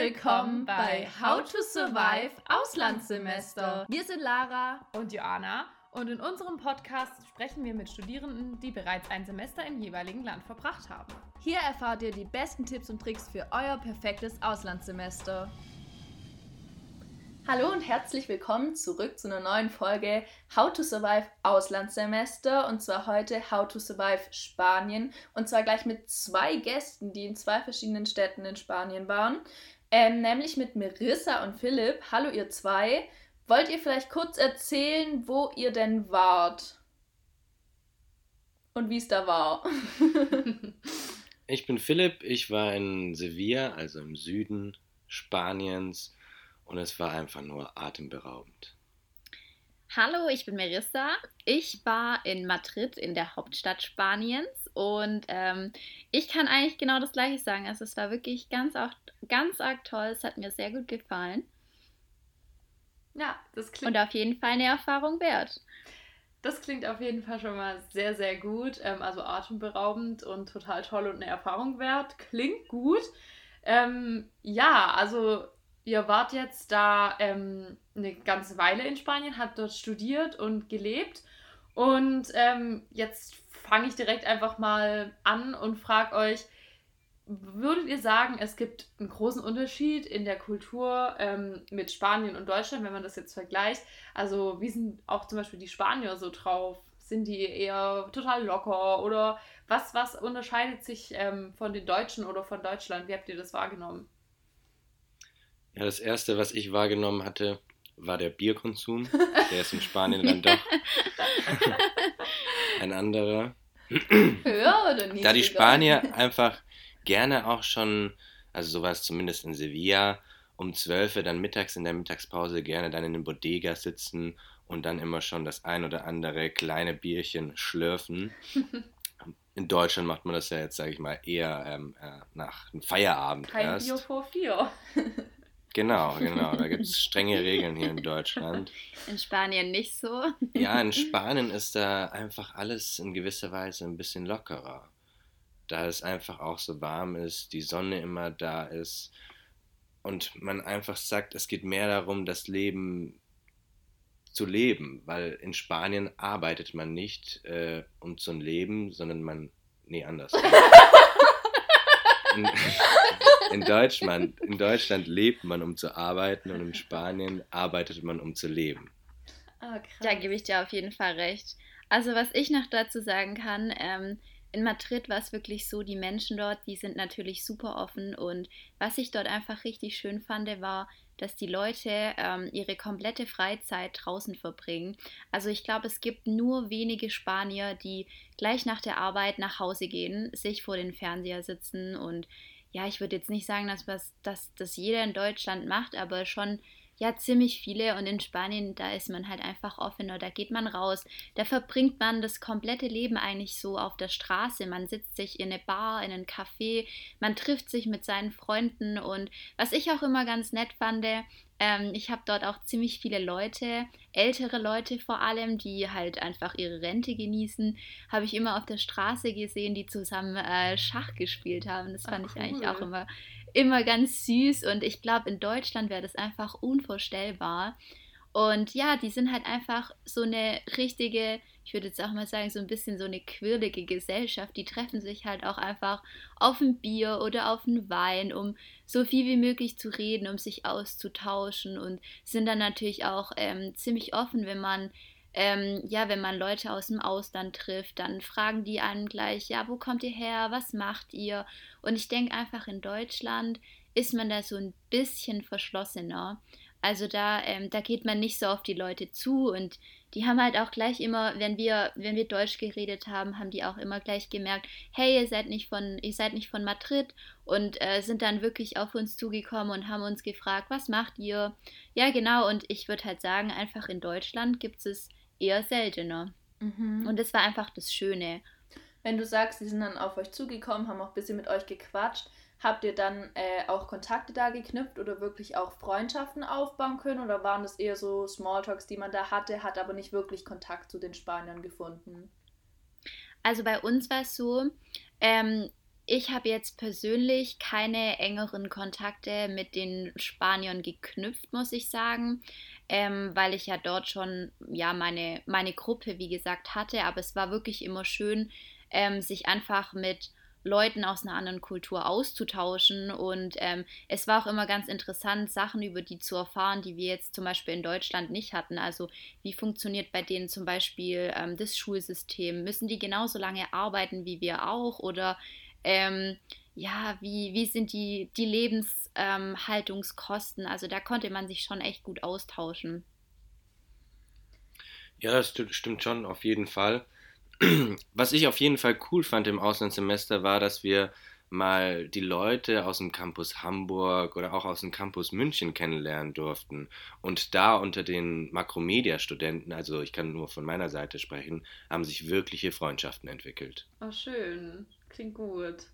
willkommen bei How to Survive Auslandssemester. Wir sind Lara und Joanna und in unserem Podcast sprechen wir mit Studierenden, die bereits ein Semester im jeweiligen Land verbracht haben. Hier erfahrt ihr die besten Tipps und Tricks für euer perfektes Auslandssemester. Hallo und herzlich willkommen zurück zu einer neuen Folge How to Survive Auslandssemester und zwar heute How to Survive Spanien und zwar gleich mit zwei Gästen, die in zwei verschiedenen Städten in Spanien waren, ähm, nämlich mit Marissa und Philipp. Hallo ihr zwei. Wollt ihr vielleicht kurz erzählen, wo ihr denn wart? Und wie es da war? ich bin Philipp, ich war in Sevilla, also im Süden Spaniens und es war einfach nur atemberaubend. Hallo, ich bin Marissa. Ich war in Madrid, in der Hauptstadt Spaniens und ähm, ich kann eigentlich genau das gleiche sagen. Also es war wirklich ganz, auch, ganz arg toll. Es hat mir sehr gut gefallen. Ja, das klingt. Und auf jeden Fall eine Erfahrung wert. Das klingt auf jeden Fall schon mal sehr, sehr gut. Ähm, also atemberaubend und total toll und eine Erfahrung wert. Klingt gut. Ähm, ja, also ihr wart jetzt da ähm, eine ganze Weile in Spanien, habt dort studiert und gelebt. Und ähm, jetzt fange ich direkt einfach mal an und frage euch, würdet ihr sagen, es gibt einen großen Unterschied in der Kultur ähm, mit Spanien und Deutschland, wenn man das jetzt vergleicht? Also wie sind auch zum Beispiel die Spanier so drauf? Sind die eher total locker oder was, was unterscheidet sich ähm, von den Deutschen oder von Deutschland? Wie habt ihr das wahrgenommen? Ja, das erste, was ich wahrgenommen hatte, war der Bierkonsum. Der ist in Spanien dann doch ein anderer. Höher oder nicht? Da die Spanier einfach gerne auch schon, also sowas zumindest in Sevilla, um 12 Uhr dann mittags in der Mittagspause gerne dann in den Bodega sitzen und dann immer schon das ein oder andere kleine Bierchen schlürfen. In Deutschland macht man das ja jetzt, sage ich mal, eher ähm, äh, nach einem Feierabend Kein erst. Bier vor vier. Genau, genau. Da gibt es strenge Regeln hier in Deutschland. In Spanien nicht so. Ja, in Spanien ist da einfach alles in gewisser Weise ein bisschen lockerer. Da es einfach auch so warm ist, die Sonne immer da ist und man einfach sagt, es geht mehr darum, das Leben zu leben, weil in Spanien arbeitet man nicht äh, um zu leben, sondern man, nee, anders. in, in, Deutschland, in Deutschland lebt man, um zu arbeiten und in Spanien arbeitet man, um zu leben. Oh, da gebe ich dir auf jeden Fall recht. Also was ich noch dazu sagen kann, ähm, in Madrid war es wirklich so, die Menschen dort, die sind natürlich super offen und was ich dort einfach richtig schön fand, war, dass die Leute ähm, ihre komplette Freizeit draußen verbringen. Also ich glaube, es gibt nur wenige Spanier, die gleich nach der Arbeit nach Hause gehen, sich vor den Fernseher sitzen und ja, ich würde jetzt nicht sagen, dass das dass, dass jeder in Deutschland macht, aber schon ja ziemlich viele. Und in Spanien, da ist man halt einfach offener, da geht man raus, da verbringt man das komplette Leben eigentlich so auf der Straße, man sitzt sich in eine Bar, in einen Café, man trifft sich mit seinen Freunden. Und was ich auch immer ganz nett fand, ähm, ich habe dort auch ziemlich viele Leute, ältere Leute vor allem, die halt einfach ihre Rente genießen, habe ich immer auf der Straße gesehen, die zusammen äh, Schach gespielt haben. Das fand Ach, cool. ich eigentlich auch immer immer ganz süß und ich glaube, in Deutschland wäre das einfach unvorstellbar. Und ja, die sind halt einfach so eine richtige, ich würde jetzt auch mal sagen, so ein bisschen so eine quirlige Gesellschaft. Die treffen sich halt auch einfach auf ein Bier oder auf einen Wein, um so viel wie möglich zu reden, um sich auszutauschen und sind dann natürlich auch ähm, ziemlich offen, wenn man ähm, ja, wenn man Leute aus dem Ausland trifft, dann fragen die einen gleich, ja, wo kommt ihr her, was macht ihr? Und ich denke einfach, in Deutschland ist man da so ein bisschen verschlossener. Also da, ähm, da geht man nicht so auf die Leute zu und die haben halt auch gleich immer, wenn wir, wenn wir Deutsch geredet haben, haben die auch immer gleich gemerkt, hey, ihr seid nicht von, ihr seid nicht von Madrid und äh, sind dann wirklich auf uns zugekommen und haben uns gefragt, was macht ihr? Ja, genau, und ich würde halt sagen, einfach in Deutschland gibt es eher seltener. Mhm. Und das war einfach das Schöne. Wenn du sagst, sie sind dann auf euch zugekommen, haben auch ein bisschen mit euch gequatscht, habt ihr dann äh, auch Kontakte da geknüpft oder wirklich auch Freundschaften aufbauen können? Oder waren das eher so Smalltalks, die man da hatte, hat aber nicht wirklich Kontakt zu den Spaniern gefunden? Also bei uns war es so, ähm, ich habe jetzt persönlich keine engeren Kontakte mit den Spaniern geknüpft, muss ich sagen, ähm, weil ich ja dort schon ja meine, meine Gruppe, wie gesagt, hatte. Aber es war wirklich immer schön, ähm, sich einfach mit Leuten aus einer anderen Kultur auszutauschen. Und ähm, es war auch immer ganz interessant, Sachen über die zu erfahren, die wir jetzt zum Beispiel in Deutschland nicht hatten. Also wie funktioniert bei denen zum Beispiel ähm, das Schulsystem? Müssen die genauso lange arbeiten wie wir auch? Oder ähm, ja, wie, wie sind die, die Lebenshaltungskosten? also da konnte man sich schon echt gut austauschen. Ja, das stimmt schon, auf jeden Fall. Was ich auf jeden Fall cool fand im Auslandssemester war, dass wir mal die Leute aus dem Campus Hamburg oder auch aus dem Campus München kennenlernen durften. Und da unter den Makromedia-Studenten, also ich kann nur von meiner Seite sprechen, haben sich wirkliche Freundschaften entwickelt. Oh, schön. Klingt gut.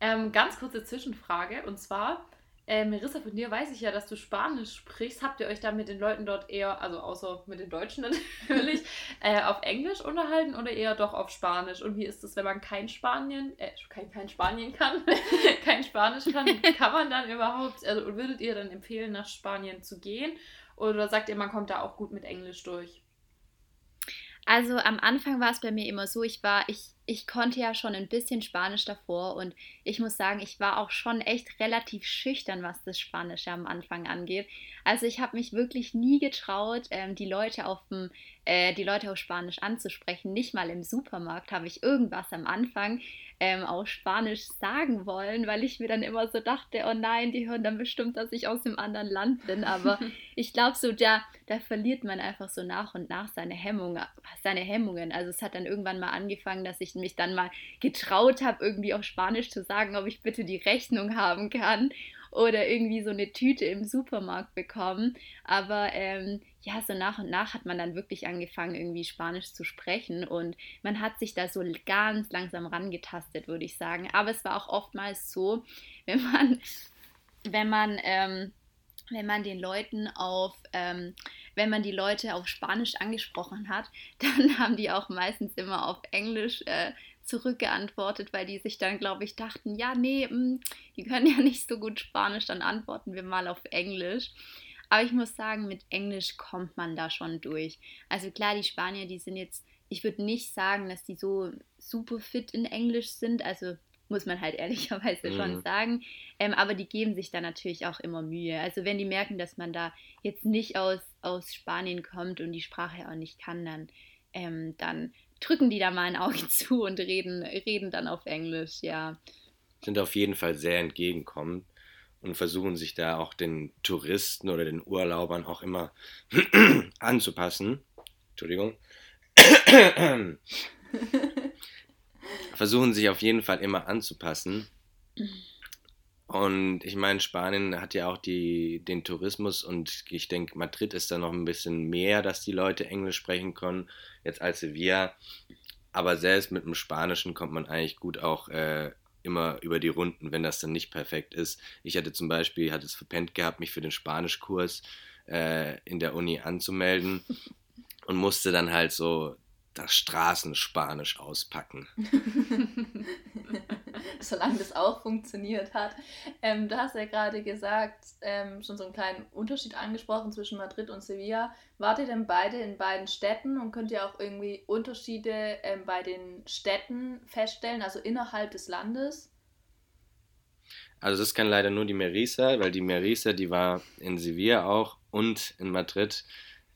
Ähm, ganz kurze Zwischenfrage und zwar, äh, Marissa, von dir weiß ich ja, dass du Spanisch sprichst. Habt ihr euch da mit den Leuten dort eher, also außer mit den Deutschen natürlich, äh, auf Englisch unterhalten oder eher doch auf Spanisch? Und wie ist es, wenn man kein Spanien, äh, kein, kein Spanien kann, kein Spanisch kann, kann man dann überhaupt, also würdet ihr dann empfehlen, nach Spanien zu gehen? Oder sagt ihr, man kommt da auch gut mit Englisch durch? Also am Anfang war es bei mir immer so, ich war, ich ich konnte ja schon ein bisschen Spanisch davor und ich muss sagen, ich war auch schon echt relativ schüchtern, was das Spanische am Anfang angeht. Also ich habe mich wirklich nie getraut, ähm, die Leute auf dem, äh, die Leute auf Spanisch anzusprechen. Nicht mal im Supermarkt habe ich irgendwas am Anfang ähm, auf Spanisch sagen wollen, weil ich mir dann immer so dachte, oh nein, die hören dann bestimmt, dass ich aus dem anderen Land bin. Aber ich glaube so, da, da verliert man einfach so nach und nach seine Hemmungen, seine Hemmungen. Also es hat dann irgendwann mal angefangen, dass ich mich dann mal getraut habe, irgendwie auf Spanisch zu sagen, ob ich bitte die Rechnung haben kann oder irgendwie so eine Tüte im Supermarkt bekommen. Aber ähm, ja, so nach und nach hat man dann wirklich angefangen, irgendwie Spanisch zu sprechen und man hat sich da so ganz langsam rangetastet, würde ich sagen. Aber es war auch oftmals so, wenn man, wenn man, ähm, wenn man den Leuten auf, ähm, wenn man die Leute auf Spanisch angesprochen hat, dann haben die auch meistens immer auf Englisch äh, zurückgeantwortet, weil die sich dann, glaube ich, dachten, ja, nee, mh, mm, die können ja nicht so gut Spanisch, dann antworten wir mal auf Englisch. Aber ich muss sagen, mit Englisch kommt man da schon durch. Also klar, die Spanier, die sind jetzt, ich würde nicht sagen, dass die so super fit in Englisch sind. Also muss man halt ehrlicherweise mhm. schon sagen. Ähm, aber die geben sich da natürlich auch immer Mühe. Also wenn die merken, dass man da jetzt nicht aus, aus Spanien kommt und die Sprache auch nicht kann, dann, ähm, dann drücken die da mal ein Auge zu und reden, reden dann auf Englisch, ja. Sind auf jeden Fall sehr entgegenkommend und versuchen sich da auch den Touristen oder den Urlaubern auch immer anzupassen. Entschuldigung. versuchen sich auf jeden Fall immer anzupassen. Und ich meine, Spanien hat ja auch die, den Tourismus und ich denke, Madrid ist da noch ein bisschen mehr, dass die Leute Englisch sprechen können, jetzt als Sevilla. Aber selbst mit dem Spanischen kommt man eigentlich gut auch äh, immer über die Runden, wenn das dann nicht perfekt ist. Ich hatte zum Beispiel, hatte es verpennt gehabt, mich für den Spanischkurs äh, in der Uni anzumelden und musste dann halt so das Straßenspanisch auspacken. Solange das auch funktioniert hat. Ähm, du hast ja gerade gesagt, ähm, schon so einen kleinen Unterschied angesprochen zwischen Madrid und Sevilla. Wart ihr denn beide in beiden Städten und könnt ihr auch irgendwie Unterschiede ähm, bei den Städten feststellen, also innerhalb des Landes? Also das kann leider nur die Merisa, weil die Merisa, die war in Sevilla auch und in Madrid.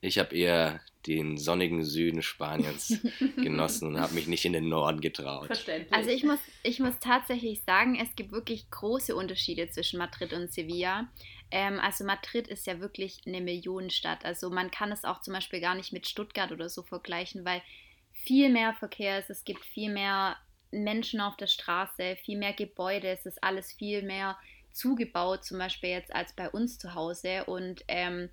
Ich habe eher den sonnigen Süden Spaniens genossen und habe mich nicht in den Norden getraut. Verständlich. Also ich muss, ich muss tatsächlich sagen, es gibt wirklich große Unterschiede zwischen Madrid und Sevilla. Ähm, also Madrid ist ja wirklich eine Millionenstadt. Also man kann es auch zum Beispiel gar nicht mit Stuttgart oder so vergleichen, weil viel mehr Verkehr ist, es gibt viel mehr Menschen auf der Straße, viel mehr Gebäude, es ist alles viel mehr zugebaut, zum Beispiel jetzt als bei uns zu Hause. Und ähm,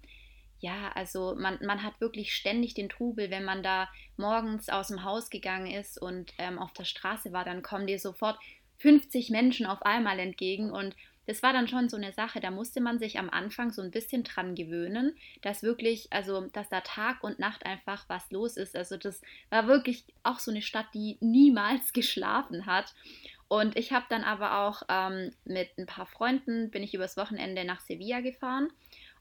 ja, also man, man hat wirklich ständig den Trubel, wenn man da morgens aus dem Haus gegangen ist und ähm, auf der Straße war, dann kommen dir sofort 50 Menschen auf einmal entgegen und das war dann schon so eine Sache, da musste man sich am Anfang so ein bisschen dran gewöhnen, dass wirklich, also dass da Tag und Nacht einfach was los ist. Also das war wirklich auch so eine Stadt, die niemals geschlafen hat. Und ich habe dann aber auch ähm, mit ein paar Freunden, bin ich übers Wochenende nach Sevilla gefahren.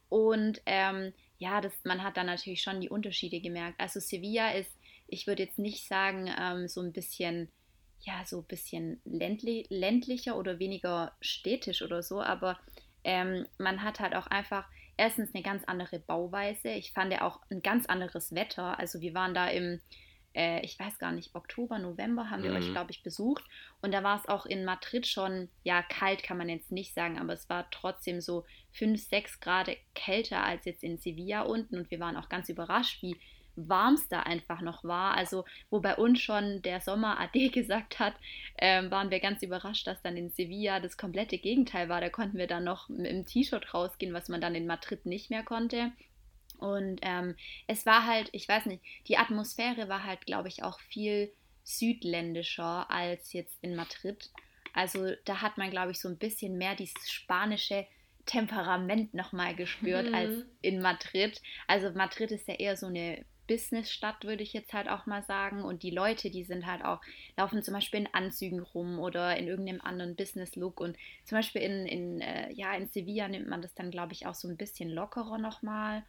Und ähm, ja, das, man hat dann natürlich schon die Unterschiede gemerkt. Also Sevilla ist, ich würde jetzt nicht sagen, ähm, so ein bisschen, ja, so ein bisschen ländli ländlicher oder weniger städtisch oder so, aber ähm, man hat halt auch einfach erstens eine ganz andere Bauweise. Ich fand ja auch ein ganz anderes Wetter. Also wir waren da im, äh, ich weiß gar nicht, Oktober, November haben wir mhm. euch, glaube ich, besucht. Und da war es auch in Madrid schon, ja, kalt kann man jetzt nicht sagen, aber es war trotzdem so 5, 6 Grad kälter als jetzt in Sevilla unten. Und wir waren auch ganz überrascht, wie warm es da einfach noch war. Also, wo bei uns schon der Sommer AD gesagt hat, ähm, waren wir ganz überrascht, dass dann in Sevilla das komplette Gegenteil war. Da konnten wir dann noch im T-Shirt rausgehen, was man dann in Madrid nicht mehr konnte. Und ähm, es war halt, ich weiß nicht, die Atmosphäre war halt, glaube ich, auch viel südländischer als jetzt in Madrid. Also da hat man, glaube ich, so ein bisschen mehr dieses spanische Temperament nochmal gespürt mhm. als in Madrid. Also Madrid ist ja eher so eine Businessstadt, würde ich jetzt halt auch mal sagen. Und die Leute, die sind halt auch, laufen zum Beispiel in Anzügen rum oder in irgendeinem anderen Business-Look. Und zum Beispiel in, in, äh, ja, in Sevilla nimmt man das dann, glaube ich, auch so ein bisschen lockerer nochmal.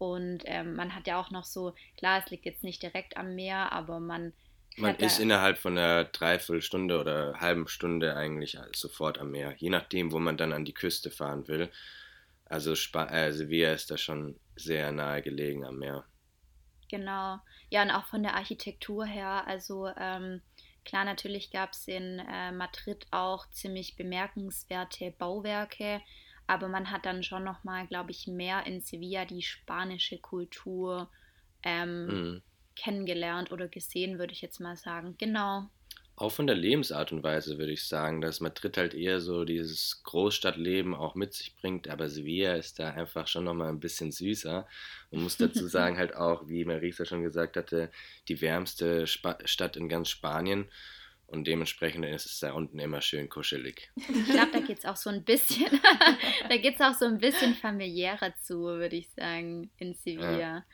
Und ähm, man hat ja auch noch so, klar, es liegt jetzt nicht direkt am Meer, aber man. Man ist innerhalb von einer Dreiviertelstunde oder halben Stunde eigentlich sofort am Meer, je nachdem, wo man dann an die Küste fahren will. Also Sp äh, Sevilla ist da schon sehr nahe gelegen am Meer. Genau. Ja, und auch von der Architektur her, also ähm, klar, natürlich gab es in äh, Madrid auch ziemlich bemerkenswerte Bauwerke, aber man hat dann schon nochmal, glaube ich, mehr in Sevilla die spanische Kultur ähm, mhm. kennengelernt oder gesehen, würde ich jetzt mal sagen. Genau. Auch von der Lebensart und Weise würde ich sagen, dass Madrid halt eher so dieses Großstadtleben auch mit sich bringt, aber Sevilla ist da einfach schon nochmal ein bisschen süßer. Man muss dazu sagen, halt auch, wie Marisa schon gesagt hatte, die wärmste Sp Stadt in ganz Spanien. Und dementsprechend ist es da unten immer schön kuschelig. Ich glaube, da geht es auch so ein bisschen, da geht auch so ein bisschen familiärer zu, würde ich sagen, in Sevilla. Ja.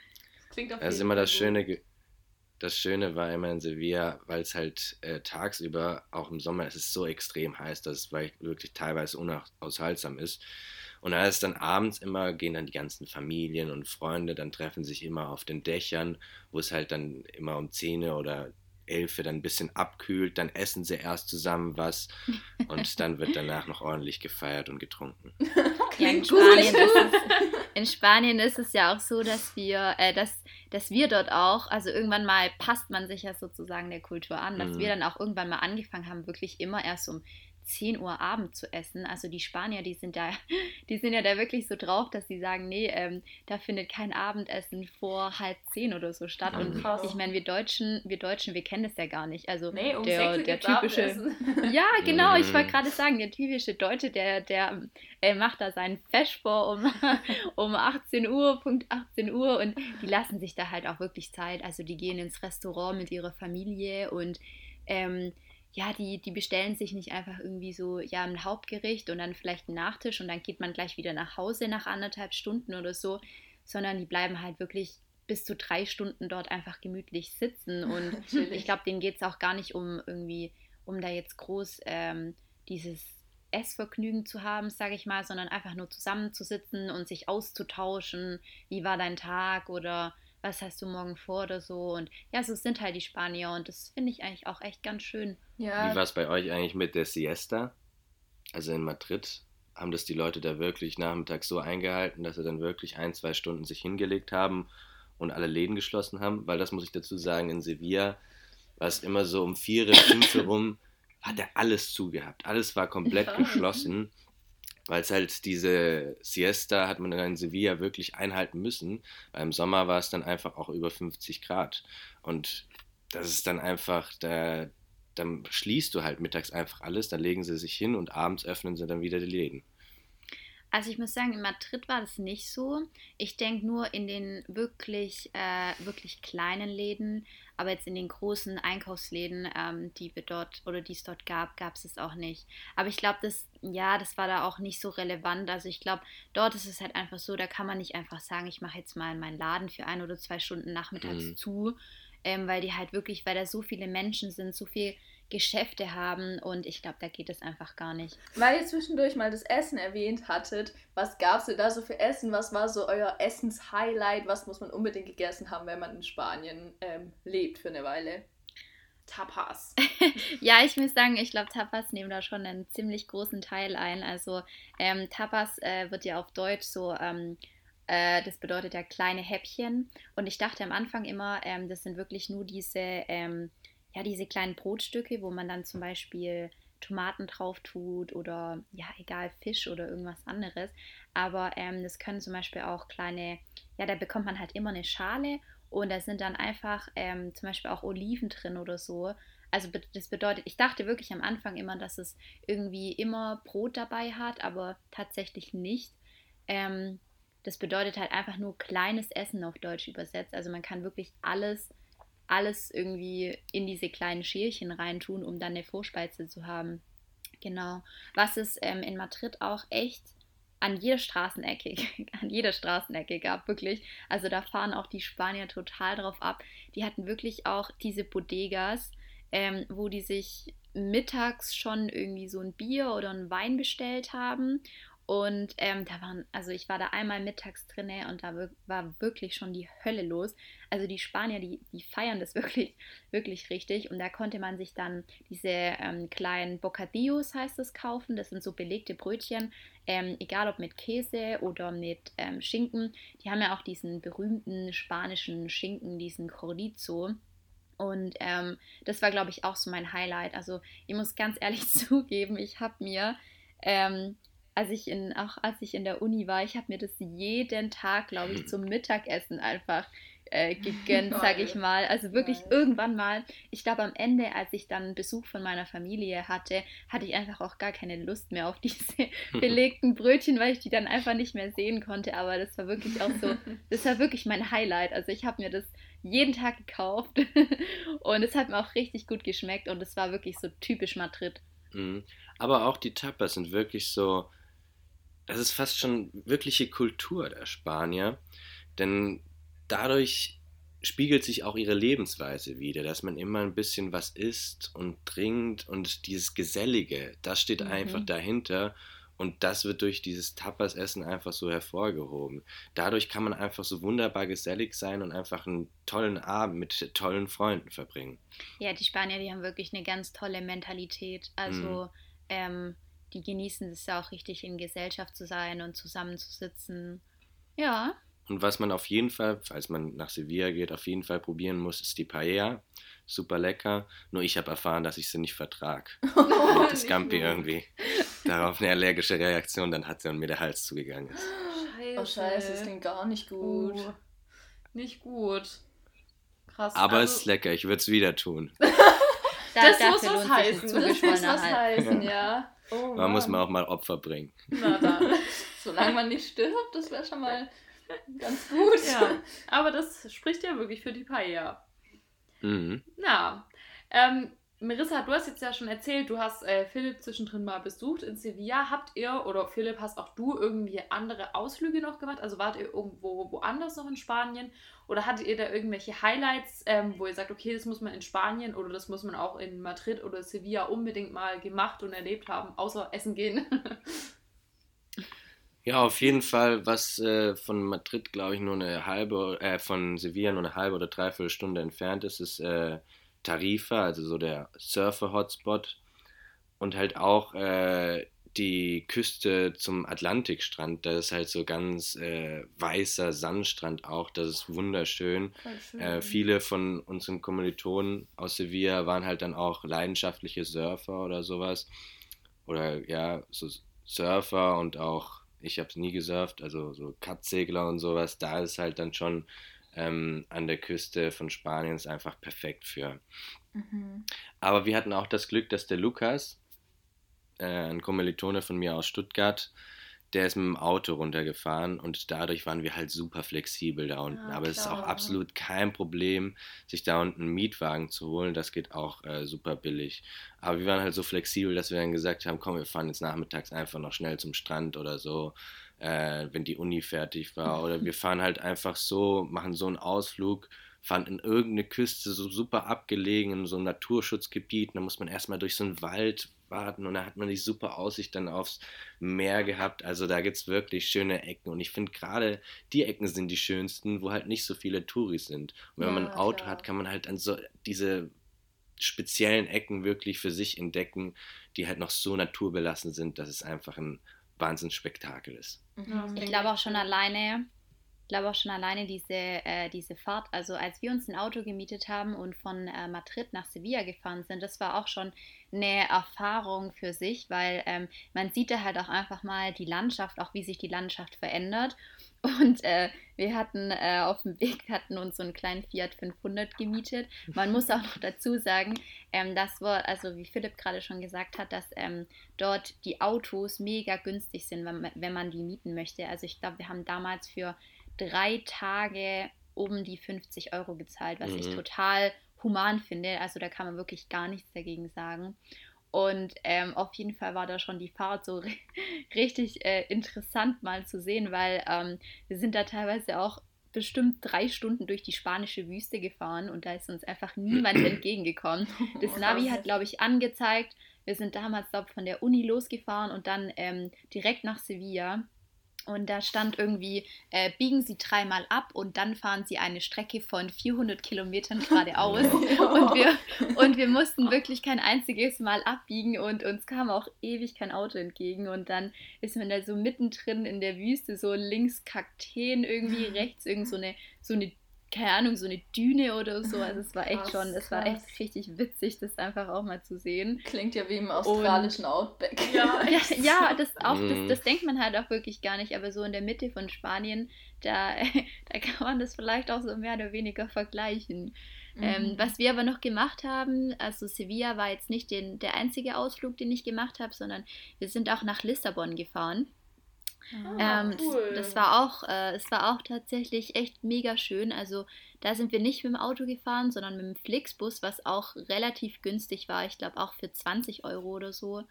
Das klingt auf jeden Das ist immer das Schöne, das Schöne war immer in Sevilla, weil es halt äh, tagsüber, auch im Sommer, es ist so extrem heiß, dass es wirklich teilweise unaushaltsam ist. Und da ist dann abends immer, gehen dann die ganzen Familien und Freunde, dann treffen sich immer auf den Dächern, wo es halt dann immer um 10 oder 11 dann ein bisschen abkühlt, dann essen sie erst zusammen was und dann wird danach noch ordentlich gefeiert und getrunken. Ja, in, Spanien ist es, in Spanien ist es ja auch so, dass wir, äh, dass, dass wir dort auch, also irgendwann mal passt man sich ja sozusagen der Kultur an, dass mhm. wir dann auch irgendwann mal angefangen haben, wirklich immer erst um 10 Uhr Abend zu essen. Also die Spanier, die sind da, die sind ja da wirklich so drauf, dass sie sagen, nee, ähm, da findet kein Abendessen vor halb zehn oder so statt. Mhm. Und Krass. ich meine, wir Deutschen, wir Deutschen, wir kennen das ja gar nicht. Also nee, um der, der typische. Ja, genau, ich wollte mhm. gerade sagen, der typische Deutsche, der, der äh, macht da seinen Feschbor um, um 18 Uhr, Punkt 18 Uhr und die lassen sich da halt auch wirklich Zeit. Also die gehen ins Restaurant mit ihrer Familie und ähm, ja, die, die bestellen sich nicht einfach irgendwie so, ja, ein Hauptgericht und dann vielleicht einen Nachtisch und dann geht man gleich wieder nach Hause nach anderthalb Stunden oder so, sondern die bleiben halt wirklich bis zu drei Stunden dort einfach gemütlich sitzen. Und ich glaube, denen geht es auch gar nicht um irgendwie, um da jetzt groß ähm, dieses Essvergnügen zu haben, sage ich mal, sondern einfach nur zusammenzusitzen und sich auszutauschen. Wie war dein Tag oder was hast du morgen vor oder so. Und ja, so sind halt die Spanier und das finde ich eigentlich auch echt ganz schön. Ja. Wie war es bei euch eigentlich mit der Siesta? Also in Madrid haben das die Leute da wirklich nachmittags so eingehalten, dass sie dann wirklich ein, zwei Stunden sich hingelegt haben und alle Läden geschlossen haben, weil das muss ich dazu sagen, in Sevilla war es immer so um vier, fünf herum, hat er alles zugehabt. Alles war komplett geschlossen weil es halt diese Siesta hat man in Sevilla wirklich einhalten müssen. Weil im Sommer war es dann einfach auch über 50 Grad. Und das ist dann einfach, da, dann schließt du halt mittags einfach alles, dann legen sie sich hin und abends öffnen sie dann wieder die Läden. Also ich muss sagen, in Madrid war das nicht so. Ich denke nur in den wirklich, äh, wirklich kleinen Läden, aber jetzt in den großen Einkaufsläden, ähm, die wir dort oder die es dort gab, gab es es auch nicht. Aber ich glaube, das, ja, das war da auch nicht so relevant. Also ich glaube, dort ist es halt einfach so, da kann man nicht einfach sagen, ich mache jetzt mal meinen Laden für ein oder zwei Stunden nachmittags mhm. zu, ähm, weil die halt wirklich, weil da so viele Menschen sind, so viel Geschäfte haben und ich glaube, da geht es einfach gar nicht. Weil ihr zwischendurch mal das Essen erwähnt hattet, was gab es denn da so für Essen? Was war so euer Essenshighlight? Was muss man unbedingt gegessen haben, wenn man in Spanien ähm, lebt für eine Weile? Tapas. ja, ich muss sagen, ich glaube, Tapas nehmen da schon einen ziemlich großen Teil ein. Also ähm, Tapas äh, wird ja auf Deutsch so, ähm, äh, das bedeutet ja kleine Häppchen. Und ich dachte am Anfang immer, ähm, das sind wirklich nur diese, ähm, ja, diese kleinen Brotstücke, wo man dann zum Beispiel Tomaten drauf tut oder ja, egal, Fisch oder irgendwas anderes. Aber ähm, das können zum Beispiel auch kleine, ja, da bekommt man halt immer eine Schale und da sind dann einfach ähm, zum Beispiel auch Oliven drin oder so. Also das bedeutet, ich dachte wirklich am Anfang immer, dass es irgendwie immer Brot dabei hat, aber tatsächlich nicht. Ähm, das bedeutet halt einfach nur kleines Essen auf Deutsch übersetzt. Also man kann wirklich alles, alles irgendwie in diese kleinen Schälchen reintun, um dann eine Vorspeise zu haben. Genau. Was es ähm, in Madrid auch echt an jeder Straßenecke, an jeder Straßenecke gab, wirklich. Also da fahren auch die Spanier total drauf ab. Die hatten wirklich auch diese Bodegas, ähm, wo die sich mittags schon irgendwie so ein Bier oder ein Wein bestellt haben und ähm, da waren, also ich war da einmal mittags drinne und da war wirklich schon die Hölle los. Also die Spanier, die, die feiern das wirklich, wirklich richtig. Und da konnte man sich dann diese ähm, kleinen Bocadillos, heißt es, kaufen. Das sind so belegte Brötchen, ähm, egal ob mit Käse oder mit ähm, Schinken. Die haben ja auch diesen berühmten spanischen Schinken, diesen Chorizo. Und ähm, das war, glaube ich, auch so mein Highlight. Also ich muss ganz ehrlich zugeben, ich habe mir ähm, als ich in, auch als ich in der Uni war, ich habe mir das jeden Tag, glaube ich, zum Mittagessen einfach äh, gegönnt, sage ich mal. Also wirklich Geil. irgendwann mal, ich glaube am Ende, als ich dann Besuch von meiner Familie hatte, hatte ich einfach auch gar keine Lust mehr auf diese belegten Brötchen, weil ich die dann einfach nicht mehr sehen konnte. Aber das war wirklich auch so, das war wirklich mein Highlight. Also ich habe mir das jeden Tag gekauft und es hat mir auch richtig gut geschmeckt und es war wirklich so typisch Madrid. Mhm. Aber auch die Tapas sind wirklich so, das ist fast schon wirkliche Kultur der Spanier, denn dadurch spiegelt sich auch ihre Lebensweise wieder, dass man immer ein bisschen was isst und trinkt und dieses Gesellige, das steht mhm. einfach dahinter und das wird durch dieses Tapas-Essen einfach so hervorgehoben. Dadurch kann man einfach so wunderbar gesellig sein und einfach einen tollen Abend mit tollen Freunden verbringen. Ja, die Spanier, die haben wirklich eine ganz tolle Mentalität. Also mhm. ähm, die genießen es ja auch richtig, in Gesellschaft zu sein und zusammenzusitzen. Ja. Und was man auf jeden Fall, falls man nach Sevilla geht, auf jeden Fall probieren muss, ist die Paella. Super lecker. Nur ich habe erfahren, dass ich sie nicht vertrage. Oh, das Scampi irgendwie. Darauf eine allergische Reaktion, dann hat sie und mir der Hals zugegangen ist. Scheiße. Oh scheiße, das klingt gar nicht gut. Uh, nicht gut. Krass. Aber also, es ist lecker, ich würde es wieder tun. das muss was heißen. Das muss was heißen, ja. Oh, Man muss man auch mal Opfer bringen. Na dann. Solange man nicht stirbt, das wäre schon mal ganz gut. Ja, aber das spricht ja wirklich für die Paella. Mhm. Na, ähm, Marissa, du hast jetzt ja schon erzählt, du hast äh, Philipp zwischendrin mal besucht in Sevilla. Habt ihr oder Philipp, hast auch du irgendwie andere Ausflüge noch gemacht? Also wart ihr irgendwo woanders noch in Spanien? Oder hattet ihr da irgendwelche Highlights, ähm, wo ihr sagt, okay, das muss man in Spanien oder das muss man auch in Madrid oder Sevilla unbedingt mal gemacht und erlebt haben, außer essen gehen? ja, auf jeden Fall, was äh, von Madrid, glaube ich, nur eine halbe, äh, von Sevilla nur eine halbe oder dreiviertel Stunde entfernt ist, ist äh, Tarifa, also so der Surfer-Hotspot. Und halt auch äh, die Küste zum Atlantikstrand. Da ist halt so ganz äh, weißer Sandstrand auch. Das ist wunderschön. Äh, viele von unseren Kommilitonen aus Sevilla waren halt dann auch leidenschaftliche Surfer oder sowas. Oder ja, so Surfer und auch, ich habe es nie gesurft, also so Katzsegler und sowas. Da ist halt dann schon ähm, an der Küste von Spanien ist einfach perfekt für. Mhm. Aber wir hatten auch das Glück, dass der Lukas, äh, ein Kommilitone von mir aus Stuttgart, der ist mit dem Auto runtergefahren und dadurch waren wir halt super flexibel da unten. Ja, Aber es ist auch absolut kein Problem, sich da unten einen Mietwagen zu holen. Das geht auch äh, super billig. Aber wir waren halt so flexibel, dass wir dann gesagt haben, komm, wir fahren jetzt nachmittags einfach noch schnell zum Strand oder so äh, wenn die Uni fertig war. Oder wir fahren halt einfach so, machen so einen Ausflug fahren in irgendeine Küste, so super abgelegen, in so einem Naturschutzgebiet. Da muss man erstmal durch so einen Wald warten und da hat man die super Aussicht dann aufs Meer gehabt. Also da gibt es wirklich schöne Ecken und ich finde gerade die Ecken sind die schönsten, wo halt nicht so viele Touris sind. Und wenn ja, man ein Auto klar. hat, kann man halt an so diese speziellen Ecken wirklich für sich entdecken, die halt noch so naturbelassen sind, dass es einfach ein Wahnsinnsspektakel ist. Mhm. Ich glaube auch schon alleine, ich glaube auch schon alleine diese, äh, diese Fahrt, also als wir uns ein Auto gemietet haben und von äh, Madrid nach Sevilla gefahren sind, das war auch schon eine Erfahrung für sich, weil ähm, man sieht da halt auch einfach mal die Landschaft, auch wie sich die Landschaft verändert. Und äh, wir hatten äh, auf dem Weg, hatten uns so einen kleinen Fiat 500 gemietet. Man muss auch noch dazu sagen, ähm, das war, also wie Philipp gerade schon gesagt hat, dass ähm, dort die Autos mega günstig sind, wenn, wenn man die mieten möchte. Also ich glaube, wir haben damals für drei Tage um die 50 Euro gezahlt, was mhm. ich total human finde. Also da kann man wirklich gar nichts dagegen sagen. Und ähm, auf jeden Fall war da schon die Fahrt so richtig äh, interessant mal zu sehen, weil ähm, wir sind da teilweise auch bestimmt drei Stunden durch die spanische Wüste gefahren und da ist uns einfach niemand entgegengekommen. Das Navi hat, glaube ich, angezeigt, wir sind damals glaub, von der Uni losgefahren und dann ähm, direkt nach Sevilla. Und da stand irgendwie, äh, biegen Sie dreimal ab und dann fahren Sie eine Strecke von 400 Kilometern geradeaus. und, wir, und wir mussten wirklich kein einziges Mal abbiegen und uns kam auch ewig kein Auto entgegen. Und dann ist man da so mittendrin in der Wüste, so links Kakteen irgendwie, rechts irgend so eine, so eine keine Ahnung, so eine Düne oder so. Also es war echt krass, schon, es war echt richtig witzig, das einfach auch mal zu sehen. Klingt ja wie im australischen und, Outback. Ja, ja, ja, das auch, das, mhm. das denkt man halt auch wirklich gar nicht, aber so in der Mitte von Spanien, da, da kann man das vielleicht auch so mehr oder weniger vergleichen. Ähm, mhm. Ähm, was wir aber noch gemacht haben, also Sevilla war jetzt nicht den, der einzige Ausflug, den ich gemacht habe, sondern wir sind auch nach Lissabon gefahren. Ah, ähm, cool. das, das, war auch, äh, es war auch tatsächlich echt mega schön. Also da sind wir nicht mit dem Auto gefahren, sondern mit dem Flixbus, was auch relativ günstig war. Ich glaube auch für 20 Euro oder so.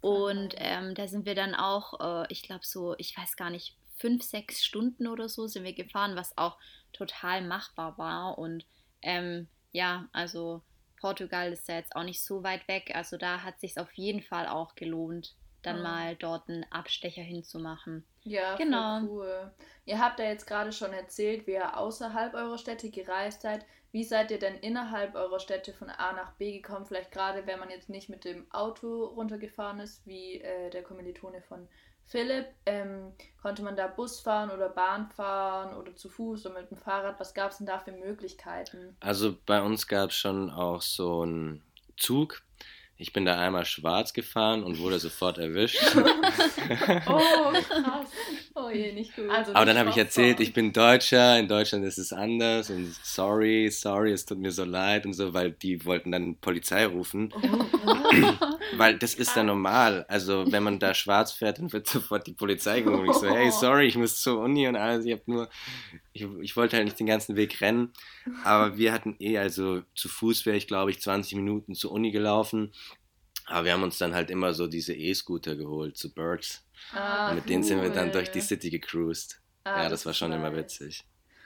Und ähm, da sind wir dann auch, äh, ich glaube so, ich weiß gar nicht, fünf, sechs Stunden oder so sind wir gefahren, was auch total machbar war. Und ähm, ja, also Portugal ist ja jetzt auch nicht so weit weg. Also da hat sich auf jeden Fall auch gelohnt dann mhm. mal dort einen Abstecher hinzumachen. Ja, genau. cool. Ihr habt ja jetzt gerade schon erzählt, wie ihr außerhalb eurer Städte gereist seid. Wie seid ihr denn innerhalb eurer Städte von A nach B gekommen? Vielleicht gerade, wenn man jetzt nicht mit dem Auto runtergefahren ist, wie äh, der Kommilitone von Philipp. Ähm, konnte man da Bus fahren oder Bahn fahren oder zu Fuß oder mit dem Fahrrad? Was gab es denn da für Möglichkeiten? Also bei uns gab es schon auch so einen Zug, ich bin da einmal schwarz gefahren und wurde sofort erwischt. oh, krass. Oh je, nicht gut. Also Aber dann habe ich erzählt, ich bin Deutscher, in Deutschland ist es anders und sorry, sorry, es tut mir so leid und so, weil die wollten dann Polizei rufen. Oh, weil das ist dann normal. Also wenn man da schwarz fährt, dann wird sofort die Polizei gerufen. Ich so, hey, sorry, ich muss zur Uni und alles. Ich habe nur, ich, ich wollte halt nicht den ganzen Weg rennen. Aber wir hatten eh, also zu Fuß wäre ich, glaube ich, 20 Minuten zur Uni gelaufen. Aber wir haben uns dann halt immer so diese E-Scooter geholt zu Birds. Ah, und mit cool. denen sind wir dann durch die City gecruised. Ah, ja, das, das war schon nice. immer witzig.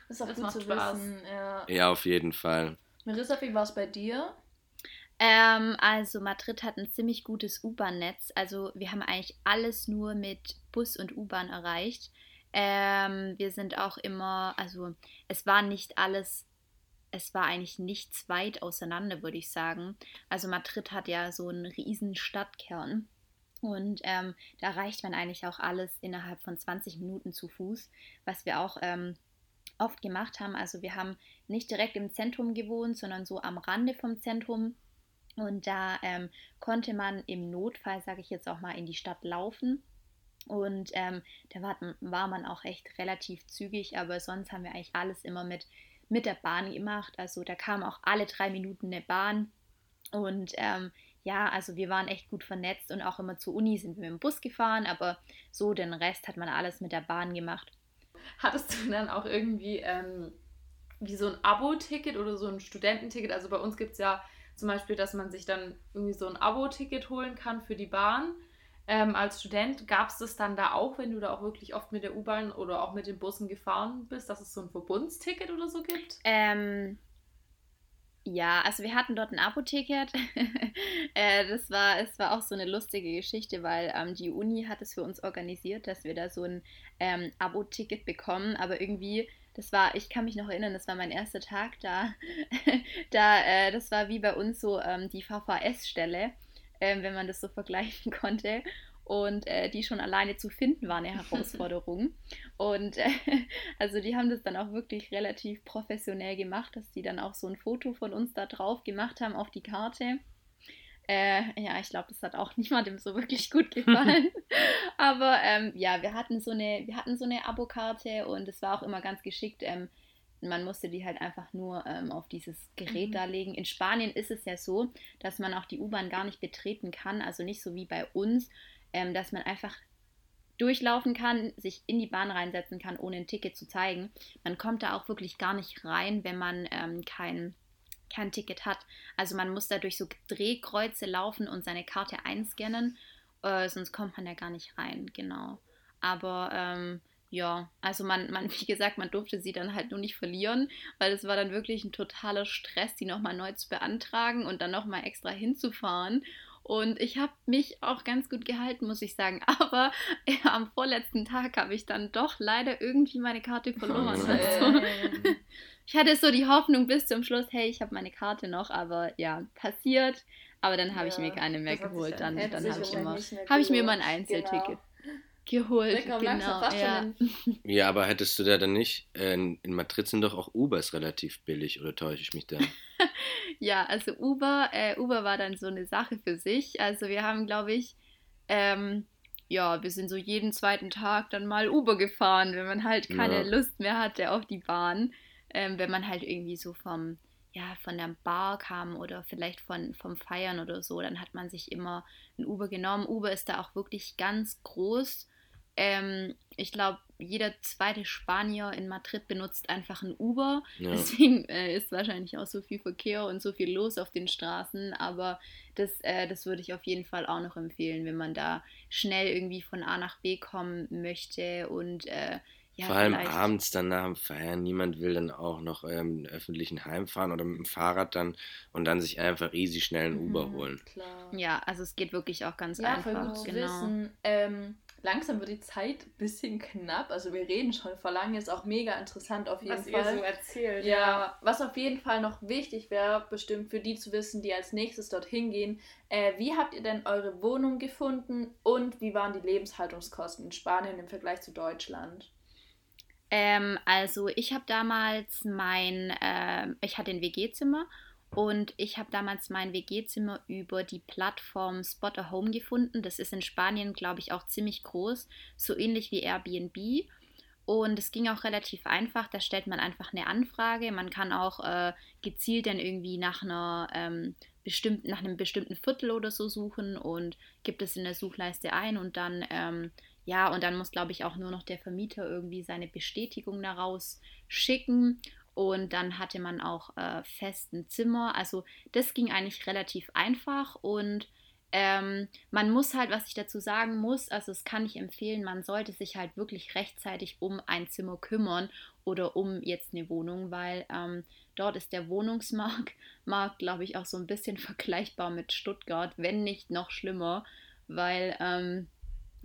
Das ist auch das gut zu Spaß. wissen. Ja. ja, auf jeden Fall. Marissa, wie war es bei dir? Ähm, also Madrid hat ein ziemlich gutes U-Bahn-Netz. Also wir haben eigentlich alles nur mit Bus und U-Bahn erreicht. Ähm, wir sind auch immer, also es war nicht alles es war eigentlich nichts weit auseinander, würde ich sagen. Also Madrid hat ja so einen riesen Stadtkern. Und ähm, da erreicht man eigentlich auch alles innerhalb von 20 Minuten zu Fuß, was wir auch ähm, oft gemacht haben. Also wir haben nicht direkt im Zentrum gewohnt, sondern so am Rande vom Zentrum. Und da ähm, konnte man im Notfall, sage ich jetzt auch mal, in die Stadt laufen. Und ähm, da war, war man auch echt relativ zügig, aber sonst haben wir eigentlich alles immer mit mit der Bahn gemacht. Also da kam auch alle drei Minuten eine Bahn. Und ähm, ja, also wir waren echt gut vernetzt und auch immer zur Uni sind wir mit dem Bus gefahren, aber so den Rest hat man alles mit der Bahn gemacht. Hattest du dann auch irgendwie ähm, wie so ein Abo-Ticket oder so ein Studententicket? Also bei uns gibt es ja zum Beispiel, dass man sich dann irgendwie so ein Abo-Ticket holen kann für die Bahn. ähm, als Student. Gab es das dann da auch, wenn du da auch wirklich oft mit der U-Bahn oder auch mit den Bussen gefahren bist, dass es so ein Verbundsticket oder so gibt? Ähm, ja, also wir hatten dort ein Abo-Ticket. äh, das war, es war auch so eine lustige Geschichte, weil ähm, die Uni hat es für uns organisiert, dass wir da so ein ähm, Abo-Ticket bekommen. Aber irgendwie, das war, ich kann mich noch erinnern, das war mein erster Tag da. da, äh, das war wie bei uns so ähm, die VVS-Stelle, äh, wenn man das so vergleichen konnte und äh, die schon alleine zu finden war eine Herausforderung. und äh, also die haben das dann auch wirklich relativ professionell gemacht, dass die dann auch so ein Foto von uns da drauf gemacht haben auf die Karte. Äh, ja, ich glaube, das hat auch niemandem so wirklich gut gefallen. Aber ähm, ja, wir hatten so eine, wir hatten so eine Abokarte und es war auch immer ganz geschickt. Ähm, man musste die halt einfach nur ähm, auf dieses Gerät mhm. da legen. In Spanien ist es ja so, dass man auch die U-Bahn gar nicht betreten kann, also nicht so wie bei uns, ähm, dass man einfach durchlaufen kann, sich in die Bahn reinsetzen kann, ohne ein Ticket zu zeigen. Man kommt da auch wirklich gar nicht rein, wenn man ähm, kein, kein Ticket hat. Also man muss da durch so Drehkreuze laufen und seine Karte einscannen, äh, sonst kommt man da gar nicht rein, genau. Aber ähm, ja, also man, man, wie gesagt, man durfte sie dann halt nur nicht verlieren, weil es war dann wirklich ein totaler Stress, die nochmal neu zu beantragen und dann nochmal extra hinzufahren. Und ich habe mich auch ganz gut gehalten, muss ich sagen. Aber ja, am vorletzten Tag habe ich dann doch leider irgendwie meine Karte verloren. Also, ich hatte so die Hoffnung bis zum Schluss, hey, ich habe meine Karte noch, aber ja, passiert. Aber dann habe ja, ich mir keine mehr geholt. Dann, dann, dann habe ich, immer, hab ich mir immer ein Einzelticket. Genau geholt. Genau, ja. ja, aber hättest du da dann nicht, äh, in Madrid sind doch auch Ubers relativ billig, oder täusche ich mich da? ja, also Uber, äh, Uber war dann so eine Sache für sich. Also wir haben, glaube ich, ähm, ja, wir sind so jeden zweiten Tag dann mal Uber gefahren, wenn man halt keine ja. Lust mehr hatte auf die Bahn. Ähm, wenn man halt irgendwie so vom, ja, von der Bar kam oder vielleicht von, vom Feiern oder so, dann hat man sich immer ein Uber genommen. Uber ist da auch wirklich ganz groß ähm, ich glaube, jeder zweite Spanier in Madrid benutzt einfach ein Uber. Ja. Deswegen äh, ist wahrscheinlich auch so viel Verkehr und so viel los auf den Straßen. Aber das, äh, das würde ich auf jeden Fall auch noch empfehlen, wenn man da schnell irgendwie von A nach B kommen möchte und äh, ja, Vor allem vielleicht. abends dann nach dem Feiern. Niemand will dann auch noch ähm, öffentlichen Heimfahren oder mit dem Fahrrad dann und dann sich einfach easy schnell ein Uber mhm, holen. Klar. Ja, also es geht wirklich auch ganz ja, einfach. Voll gut zu genau. wissen. Ähm, langsam wird die Zeit ein bisschen knapp. Also wir reden schon vor lang, ist auch mega interessant auf jeden was Fall. Was ihr so erzählt. Ja, ja, was auf jeden Fall noch wichtig wäre, bestimmt für die zu wissen, die als nächstes dorthin gehen. Äh, wie habt ihr denn eure Wohnung gefunden und wie waren die Lebenshaltungskosten in Spanien im Vergleich zu Deutschland? Ähm, also ich habe damals mein, äh, ich hatte ein WG-Zimmer und ich habe damals mein WG-Zimmer über die Plattform Spot a Home gefunden. Das ist in Spanien, glaube ich, auch ziemlich groß, so ähnlich wie Airbnb. Und es ging auch relativ einfach. Da stellt man einfach eine Anfrage. Man kann auch äh, gezielt dann irgendwie nach einer ähm, bestimmten, nach einem bestimmten Viertel oder so suchen und gibt es in der Suchleiste ein und dann ähm, ja, und dann muss, glaube ich, auch nur noch der Vermieter irgendwie seine Bestätigung daraus schicken. Und dann hatte man auch äh, fest ein Zimmer. Also das ging eigentlich relativ einfach und ähm, man muss halt, was ich dazu sagen muss, also das kann ich empfehlen, man sollte sich halt wirklich rechtzeitig um ein Zimmer kümmern oder um jetzt eine Wohnung, weil ähm, dort ist der Wohnungsmarkt, glaube ich, auch so ein bisschen vergleichbar mit Stuttgart, wenn nicht noch schlimmer, weil ähm,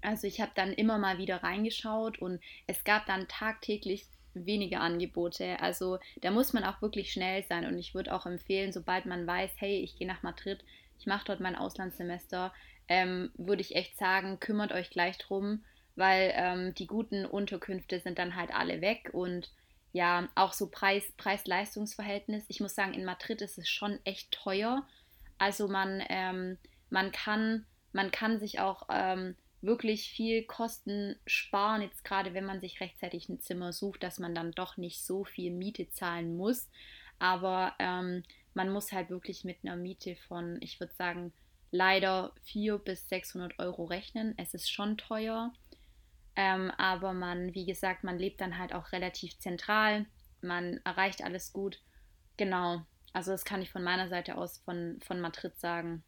also ich habe dann immer mal wieder reingeschaut und es gab dann tagtäglich wenige Angebote. Also da muss man auch wirklich schnell sein und ich würde auch empfehlen, sobald man weiß, hey, ich gehe nach Madrid, ich mache dort mein Auslandssemester, ähm, würde ich echt sagen, kümmert euch gleich drum, weil ähm, die guten Unterkünfte sind dann halt alle weg und ja, auch so Preis, Preis-Leistungs-Verhältnis. Ich muss sagen, in Madrid ist es schon echt teuer. Also man, ähm, man kann, man kann sich auch ähm, wirklich viel Kosten sparen, jetzt gerade wenn man sich rechtzeitig ein Zimmer sucht, dass man dann doch nicht so viel Miete zahlen muss. Aber ähm, man muss halt wirklich mit einer Miete von, ich würde sagen, leider 400 bis 600 Euro rechnen. Es ist schon teuer. Ähm, aber man, wie gesagt, man lebt dann halt auch relativ zentral. Man erreicht alles gut. Genau. Also das kann ich von meiner Seite aus von, von Madrid sagen.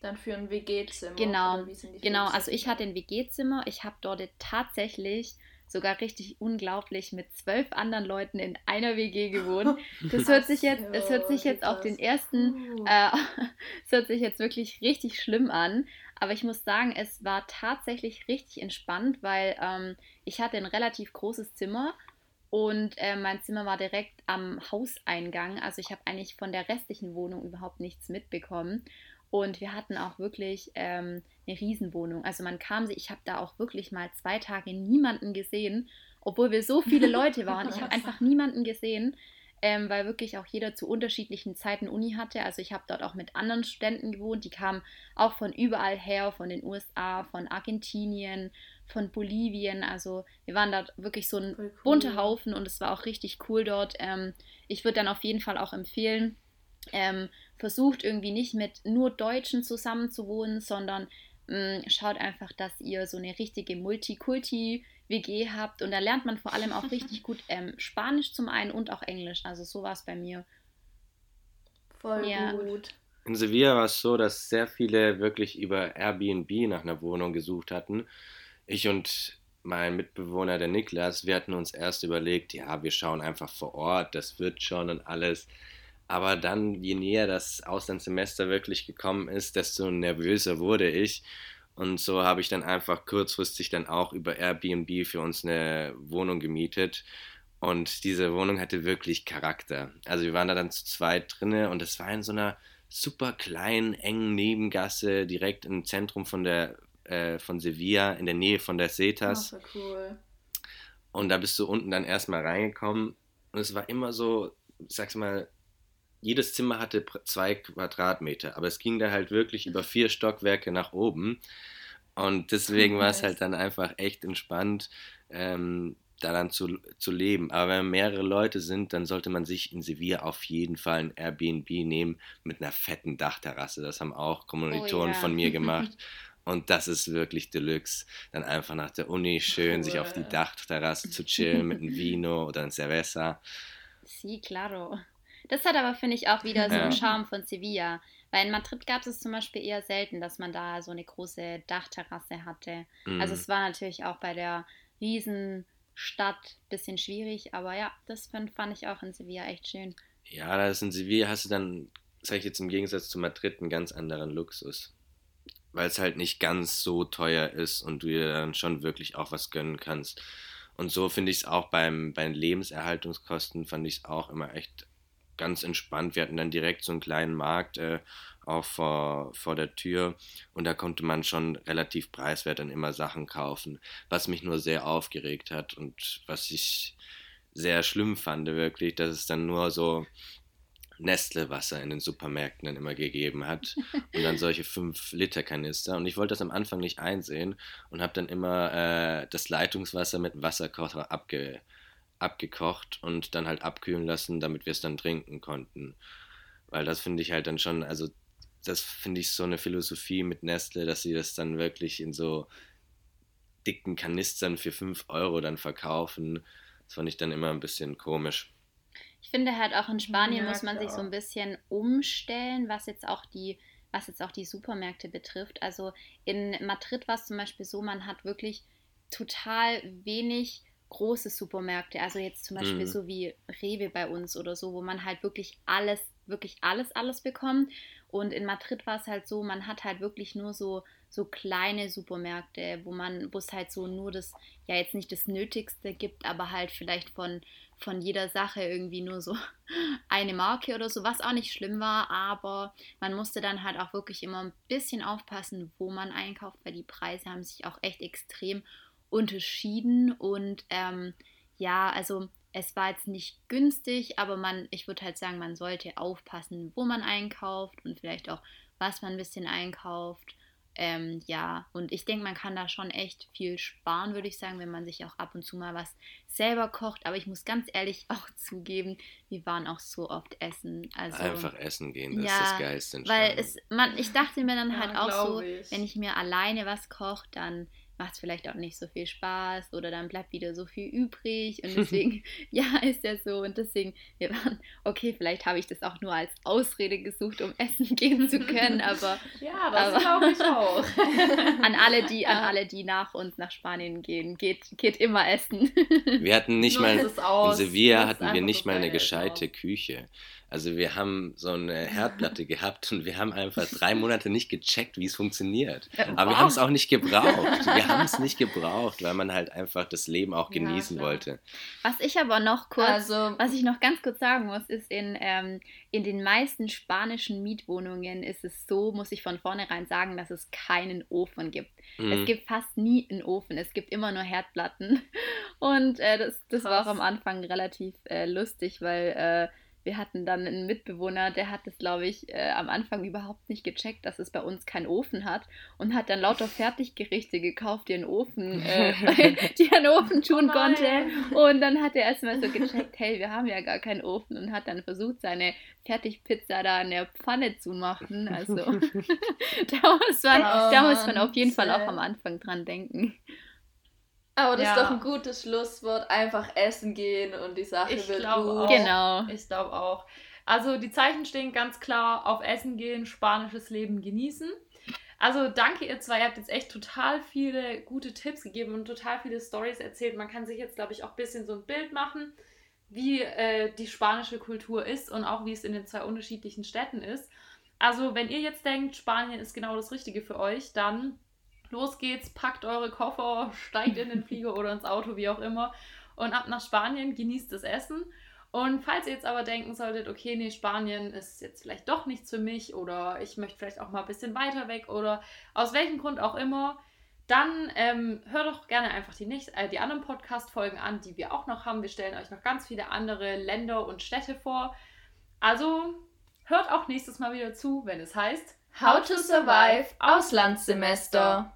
Dann für ein WG-Zimmer. Genau, genau. Also ich hatte ein WG-Zimmer. Ich habe dort tatsächlich sogar richtig unglaublich mit zwölf anderen Leuten in einer WG gewohnt. Das hört sich jetzt, es hört sich jetzt auf den ersten, uh. äh, es hört sich jetzt wirklich richtig schlimm an. Aber ich muss sagen, es war tatsächlich richtig entspannt, weil ähm, ich hatte ein relativ großes Zimmer und äh, mein Zimmer war direkt am Hauseingang. Also ich habe eigentlich von der restlichen Wohnung überhaupt nichts mitbekommen. Und wir hatten auch wirklich ähm, eine Riesenwohnung. Also man kam sich, ich habe da auch wirklich mal zwei Tage niemanden gesehen, obwohl wir so viele Leute waren. Ich habe einfach niemanden gesehen, ähm, weil wirklich auch jeder zu unterschiedlichen Zeiten Uni hatte. Also ich habe dort auch mit anderen Studenten gewohnt, die kamen auch von überall her, von den USA, von Argentinien, von Bolivien. Also wir waren dort wirklich so ein cool. bunter Haufen und es war auch richtig cool dort. Ähm, ich würde dann auf jeden Fall auch empfehlen, ähm, versucht irgendwie nicht mit nur Deutschen zusammenzuwohnen, sondern mh, mm, schaut einfach, dass ihr so eine richtige Multikulti-WG habt und da lernt man vor allem auch richtig gut ähm, Spanisch zum einen und auch Englisch. Also so war es bei mir. Voll ja. gut. In Sevilla war es so, dass sehr viele wirklich über Airbnb nach einer Wohnung gesucht hatten. Ich und mein Mitbewohner, der Niklas, wir hatten uns erst überlegt, ja, wir schauen einfach vor Ort, das wird schon und alles. Aber dann, je näher das Auslandssemester wirklich gekommen ist, desto nervöser wurde ich. Und so habe ich dann einfach kurzfristig dann auch über Airbnb für uns eine Wohnung gemietet. Und diese Wohnung hatte wirklich Charakter. Also wir waren da dann zu zweit drinne und es war in so einer super kleinen, engen Nebengasse direkt im Zentrum von der äh, von Sevilla, in der Nähe von der Cetas. Oh, cool. Und da bist du unten dann erstmal reingekommen und es war immer so, sag's mal, jedes Zimmer hatte zwei Quadratmeter, aber es ging da halt wirklich über vier Stockwerke nach oben. Und deswegen war es halt dann einfach echt entspannt, ähm, da dann zu, zu leben. Aber wenn mehrere Leute sind, dann sollte man sich in Sevilla auf jeden Fall ein Airbnb nehmen mit einer fetten Dachterrasse. Das haben auch Kommilitonen oh, ja. von mir gemacht. Und das ist wirklich Deluxe. Dann einfach nach der Uni schön cool. sich auf die Dachterrasse zu chillen mit einem Vino oder einem Cerveza. Sí, claro. Das hat aber, finde ich, auch wieder so einen Charme von Sevilla. Weil in Madrid gab es zum Beispiel eher selten, dass man da so eine große Dachterrasse hatte. Mhm. Also es war natürlich auch bei der Riesenstadt ein bisschen schwierig, aber ja, das fand, fand ich auch in Sevilla echt schön. Ja, das in Sevilla hast du dann, sag ich jetzt im Gegensatz zu Madrid, einen ganz anderen Luxus. Weil es halt nicht ganz so teuer ist und du dir dann schon wirklich auch was gönnen kannst. Und so finde ich es auch beim, bei den Lebenserhaltungskosten, fand ich es auch immer echt ganz entspannt. Wir hatten dann direkt so einen kleinen Markt äh, auch vor, vor der Tür und da konnte man schon relativ preiswert dann immer Sachen kaufen, was mich nur sehr aufgeregt hat und was ich sehr schlimm fand, wirklich, dass es dann nur so Nestle-Wasser in den Supermärkten dann immer gegeben hat und dann solche 5-Liter-Kanister. Und ich wollte das am Anfang nicht einsehen und habe dann immer äh, das Leitungswasser mit Wasserkocher abge abgekocht und dann halt abkühlen lassen, damit wir es dann trinken konnten. Weil das finde ich halt dann schon, also das finde ich so eine Philosophie mit Nestle, dass sie das dann wirklich in so dicken Kanistern für 5 Euro dann verkaufen. Das fand ich dann immer ein bisschen komisch. Ich finde halt auch in Spanien ja, muss man klar. sich so ein bisschen umstellen, was jetzt auch die was jetzt auch die Supermärkte betrifft. Also in Madrid war es zum Beispiel so, man hat wirklich total wenig große Supermärkte, also jetzt zum Beispiel mhm. so wie Rewe bei uns oder so, wo man halt wirklich alles, wirklich alles, alles bekommt. Und in Madrid war es halt so, man hat halt wirklich nur so, so kleine Supermärkte, wo man, wo es halt so nur das, ja jetzt nicht das Nötigste gibt, aber halt vielleicht von, von jeder Sache irgendwie nur so eine Marke oder so, was auch nicht schlimm war, aber man musste dann halt auch wirklich immer ein bisschen aufpassen, wo man einkauft, weil die Preise haben sich auch echt extrem unterschieden und ähm, ja, also es war jetzt nicht günstig, aber man, ich würde halt sagen, man sollte aufpassen, wo man einkauft und vielleicht auch, was man ein bisschen einkauft. Ähm, ja, und ich denke, man kann da schon echt viel sparen, würde ich sagen, wenn man sich auch ab und zu mal was selber kocht. Aber ich muss ganz ehrlich auch zugeben, wir waren auch so oft essen. Also, Einfach essen gehen, das ja, ist das Geilste. Weil es, man, ich dachte mir dann halt ja, auch so, ich. wenn ich mir alleine was koche, dann macht es vielleicht auch nicht so viel Spaß oder dann bleibt wieder so viel übrig und deswegen, ja, ist ja so und deswegen, wir waren, okay, vielleicht habe ich das auch nur als Ausrede gesucht, um essen gehen zu können, aber ja, das glaube ich auch. an alle, die, an alle, die nach uns nach Spanien gehen, geht, geht immer essen. Wir hatten nicht mal, in Sevilla hatten wir nicht mal eine gescheite Küche. Also wir haben so eine Herdplatte gehabt und wir haben einfach drei Monate nicht gecheckt, wie es funktioniert. Aber wow. wir haben es auch nicht gebraucht. Wir haben es nicht gebraucht, weil man halt einfach das Leben auch genießen ja, wollte. Was ich aber noch kurz, also, was ich noch ganz kurz sagen muss, ist in, ähm, in den meisten spanischen Mietwohnungen ist es so, muss ich von vornherein sagen, dass es keinen Ofen gibt. Mhm. Es gibt fast nie einen Ofen. Es gibt immer nur Herdplatten. Und äh, das, das war auch am Anfang relativ äh, lustig, weil äh, wir hatten dann einen Mitbewohner, der hat das, glaube ich, äh, am Anfang überhaupt nicht gecheckt, dass es bei uns keinen Ofen hat und hat dann lauter Fertiggerichte gekauft, die einen Ofen, äh, die einen Ofen tun oh konnte. Und dann hat er erstmal so gecheckt, hey, wir haben ja gar keinen Ofen und hat dann versucht, seine Fertigpizza da in der Pfanne zu machen. Also da, muss man, oh, da muss man auf jeden Fall auch am Anfang dran denken. Aber das ja. ist doch ein gutes Schlusswort. Einfach essen gehen und die Sache ich wird gut. Auch. Genau. Ich glaube auch. Also die Zeichen stehen ganz klar auf Essen gehen, spanisches Leben genießen. Also danke ihr zwei, ihr habt jetzt echt total viele gute Tipps gegeben und total viele Stories erzählt. Man kann sich jetzt, glaube ich, auch ein bisschen so ein Bild machen, wie äh, die spanische Kultur ist und auch wie es in den zwei unterschiedlichen Städten ist. Also wenn ihr jetzt denkt, Spanien ist genau das Richtige für euch, dann los geht's, packt eure Koffer, steigt in den Flieger oder ins Auto, wie auch immer, und ab nach Spanien, genießt das Essen. Und falls ihr jetzt aber denken solltet, okay, nee, Spanien ist jetzt vielleicht doch nichts für mich oder ich möchte vielleicht auch mal ein bisschen weiter weg oder aus welchem Grund auch immer, dann ähm, hört doch gerne einfach die, nächst, äh, die anderen Podcast-Folgen an, die wir auch noch haben. Wir stellen euch noch ganz viele andere Länder und Städte vor. Also hört auch nächstes Mal wieder zu, wenn es heißt How to Survive Auslandssemester.